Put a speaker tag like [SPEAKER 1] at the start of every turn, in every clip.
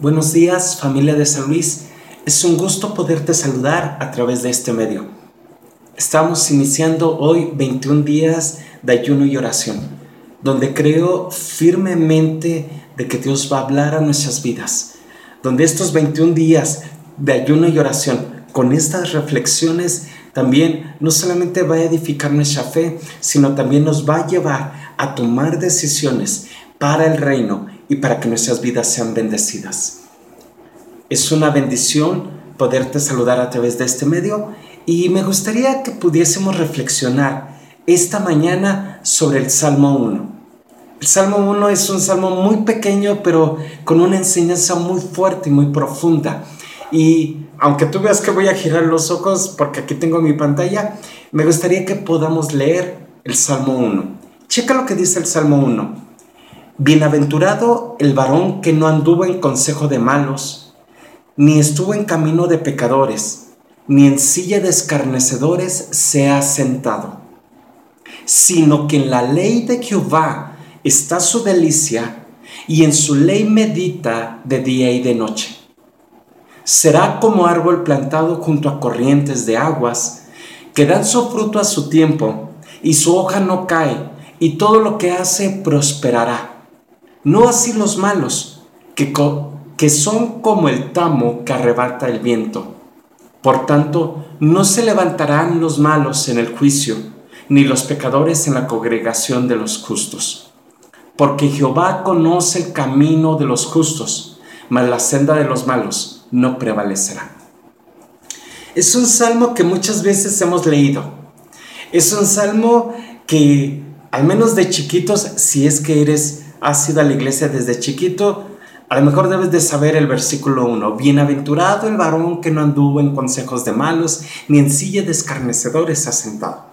[SPEAKER 1] Buenos días familia de San Luis. Es un gusto poderte saludar a través de este medio. Estamos iniciando hoy 21 días de ayuno y oración, donde creo firmemente de que Dios va a hablar a nuestras vidas, donde estos 21 días de ayuno y oración, con estas reflexiones, también no solamente va a edificar nuestra fe, sino también nos va a llevar a tomar decisiones para el reino y para que nuestras vidas sean bendecidas. Es una bendición poderte saludar a través de este medio y me gustaría que pudiésemos reflexionar esta mañana sobre el Salmo 1. El Salmo 1 es un salmo muy pequeño pero con una enseñanza muy fuerte y muy profunda. Y aunque tú veas que voy a girar los ojos porque aquí tengo mi pantalla, me gustaría que podamos leer el Salmo 1. Checa lo que dice el Salmo 1. Bienaventurado el varón que no anduvo en consejo de malos, ni estuvo en camino de pecadores, ni en silla de escarnecedores se ha sentado, sino que en la ley de Jehová está su delicia, y en su ley medita de día y de noche. Será como árbol plantado junto a corrientes de aguas, que dan su fruto a su tiempo, y su hoja no cae, y todo lo que hace prosperará. No así los malos, que, que son como el tamo que arrebata el viento. Por tanto, no se levantarán los malos en el juicio, ni los pecadores en la congregación de los justos. Porque Jehová conoce el camino de los justos, mas la senda de los malos no prevalecerá. Es un salmo que muchas veces hemos leído. Es un salmo que, al menos de chiquitos, si es que eres, has ido a la iglesia desde chiquito, a lo mejor debes de saber el versículo 1. Bienaventurado el varón que no anduvo en consejos de malos, ni en silla de escarnecedores ha sentado.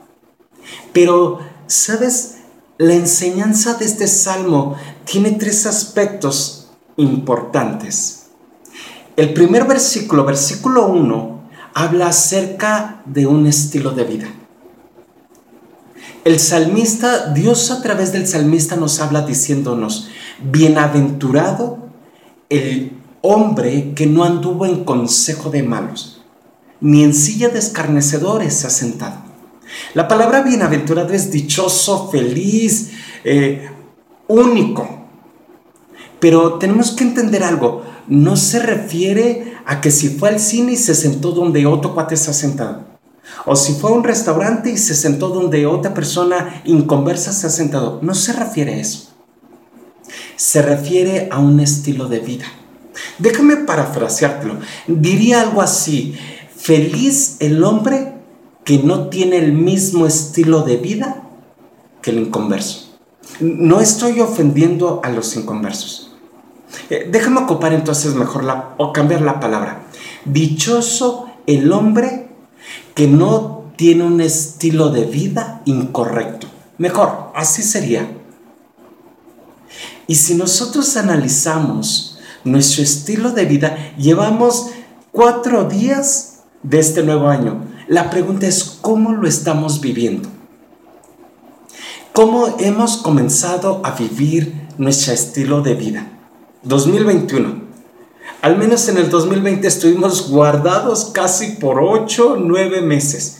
[SPEAKER 1] Pero, ¿sabes? La enseñanza de este salmo tiene tres aspectos importantes. El primer versículo, versículo 1, habla acerca de un estilo de vida. El salmista, Dios a través del salmista nos habla diciéndonos, bienaventurado el hombre que no anduvo en consejo de malos, ni en silla de escarnecedores se ha sentado. La palabra bienaventurado es dichoso, feliz, eh, único. Pero tenemos que entender algo no se refiere a que si fue al cine y se sentó donde otro cuate está sentado. O si fue a un restaurante y se sentó donde otra persona inconversa se ha sentado. No se refiere a eso. Se refiere a un estilo de vida. Déjame parafraseártelo. Diría algo así. Feliz el hombre que no tiene el mismo estilo de vida que el inconverso. No estoy ofendiendo a los inconversos. Eh, déjame ocupar entonces mejor o cambiar la palabra. Dichoso el hombre que no tiene un estilo de vida incorrecto. Mejor, así sería. Y si nosotros analizamos nuestro estilo de vida, llevamos cuatro días de este nuevo año. La pregunta es, ¿cómo lo estamos viviendo? ¿Cómo hemos comenzado a vivir nuestro estilo de vida? 2021. Al menos en el 2020 estuvimos guardados casi por 8, 9 meses.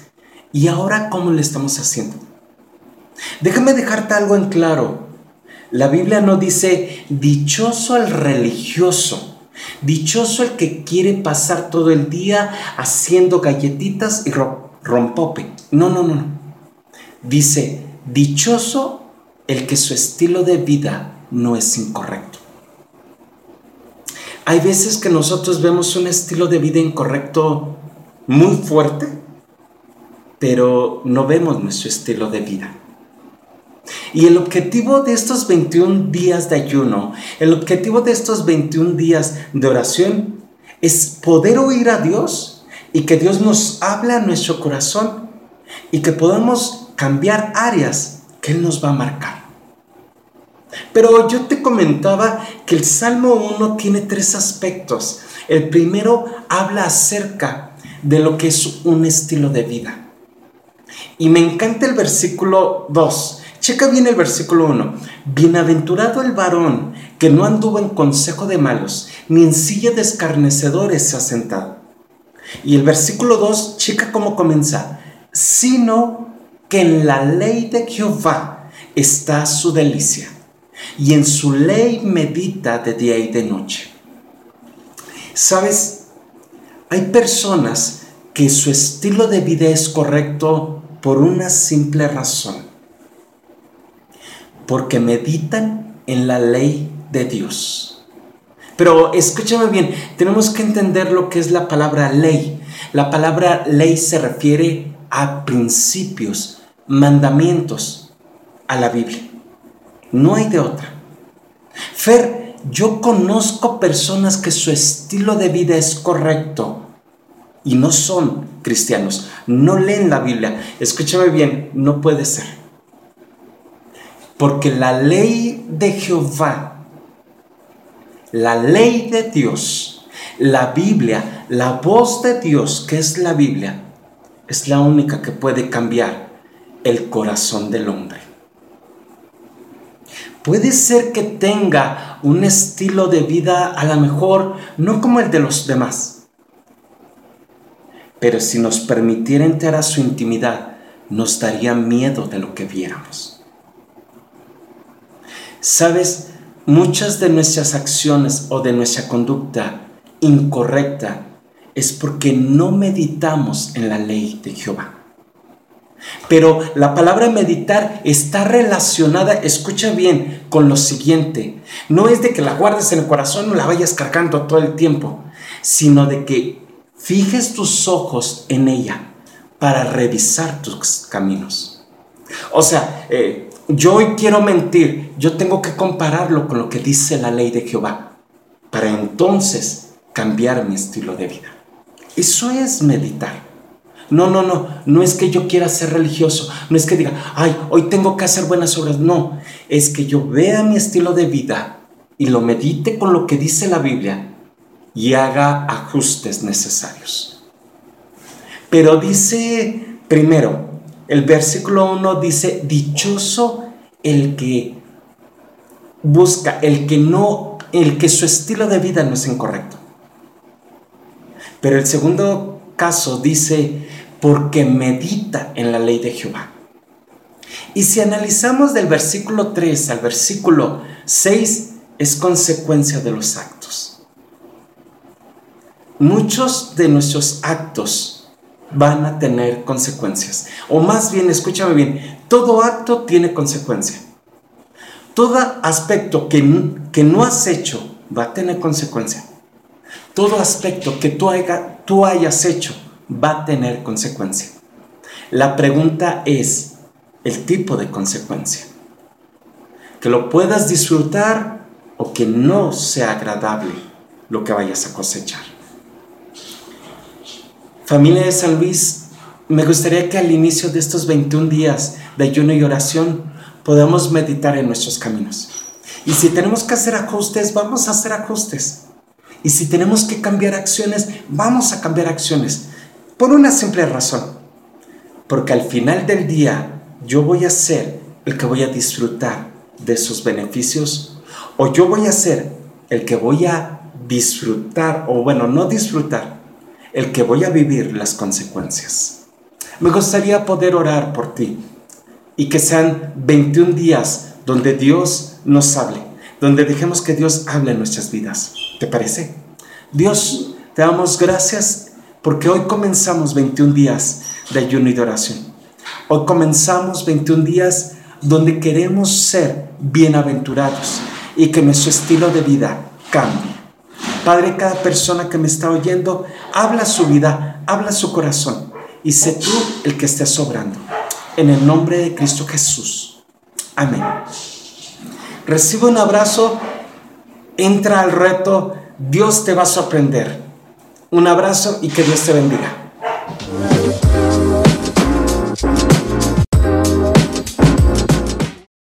[SPEAKER 1] ¿Y ahora cómo le estamos haciendo? Déjame dejarte algo en claro. La Biblia no dice dichoso el religioso, dichoso el que quiere pasar todo el día haciendo galletitas y rompope. No, no, no. Dice dichoso el que su estilo de vida no es incorrecto. Hay veces que nosotros vemos un estilo de vida incorrecto muy fuerte, pero no vemos nuestro estilo de vida. Y el objetivo de estos 21 días de ayuno, el objetivo de estos 21 días de oración es poder oír a Dios y que Dios nos hable a nuestro corazón y que podamos cambiar áreas que Él nos va a marcar. Pero yo te comentaba que el Salmo 1 tiene tres aspectos. El primero habla acerca de lo que es un estilo de vida. Y me encanta el versículo 2, Checa bien el versículo 1. Bienaventurado el varón que no anduvo en consejo de malos, ni en silla de escarnecedores se ha sentado. Y el versículo 2, checa cómo comienza. Sino que en la ley de Jehová está su delicia, y en su ley medita de día y de noche. ¿Sabes? Hay personas que su estilo de vida es correcto por una simple razón porque meditan en la ley de Dios. Pero escúchame bien, tenemos que entender lo que es la palabra ley. La palabra ley se refiere a principios, mandamientos, a la Biblia. No hay de otra. Fer, yo conozco personas que su estilo de vida es correcto y no son cristianos, no leen la Biblia. Escúchame bien, no puede ser. Porque la ley de Jehová, la ley de Dios, la Biblia, la voz de Dios, que es la Biblia, es la única que puede cambiar el corazón del hombre. Puede ser que tenga un estilo de vida a lo mejor no como el de los demás, pero si nos permitiera entrar a su intimidad, nos daría miedo de lo que viéramos. Sabes, muchas de nuestras acciones o de nuestra conducta incorrecta es porque no meditamos en la ley de Jehová. Pero la palabra meditar está relacionada, escucha bien, con lo siguiente. No es de que la guardes en el corazón o la vayas cargando todo el tiempo, sino de que fijes tus ojos en ella para revisar tus caminos. O sea, eh, yo hoy quiero mentir, yo tengo que compararlo con lo que dice la ley de Jehová para entonces cambiar mi estilo de vida. Eso es meditar. No, no, no, no es que yo quiera ser religioso, no es que diga, ay, hoy tengo que hacer buenas obras, no, es que yo vea mi estilo de vida y lo medite con lo que dice la Biblia y haga ajustes necesarios. Pero dice primero, el versículo 1 dice, dichoso el que busca, el que no, el que su estilo de vida no es incorrecto. Pero el segundo caso dice, porque medita en la ley de Jehová. Y si analizamos del versículo 3 al versículo 6, es consecuencia de los actos. Muchos de nuestros actos van a tener consecuencias. O más bien, escúchame bien, todo acto tiene consecuencia. Todo aspecto que, que no has hecho va a tener consecuencia. Todo aspecto que tú, tú hayas hecho va a tener consecuencia. La pregunta es el tipo de consecuencia. Que lo puedas disfrutar o que no sea agradable lo que vayas a cosechar. Familia de San Luis, me gustaría que al inicio de estos 21 días de ayuno y oración podamos meditar en nuestros caminos. Y si tenemos que hacer ajustes, vamos a hacer ajustes. Y si tenemos que cambiar acciones, vamos a cambiar acciones. Por una simple razón. Porque al final del día yo voy a ser el que voy a disfrutar de sus beneficios o yo voy a ser el que voy a disfrutar o bueno, no disfrutar, el que voy a vivir las consecuencias. Me gustaría poder orar por ti y que sean 21 días donde Dios nos hable, donde dejemos que Dios hable en nuestras vidas. ¿Te parece? Dios, te damos gracias porque hoy comenzamos 21 días de ayuno y de oración. Hoy comenzamos 21 días donde queremos ser bienaventurados y que nuestro estilo de vida cambie. Padre, cada persona que me está oyendo, habla su vida, habla su corazón y sé tú el que esté sobrando. En el nombre de Cristo Jesús. Amén. Recibe un abrazo, entra al reto, Dios te va a sorprender. Un abrazo y que Dios te bendiga.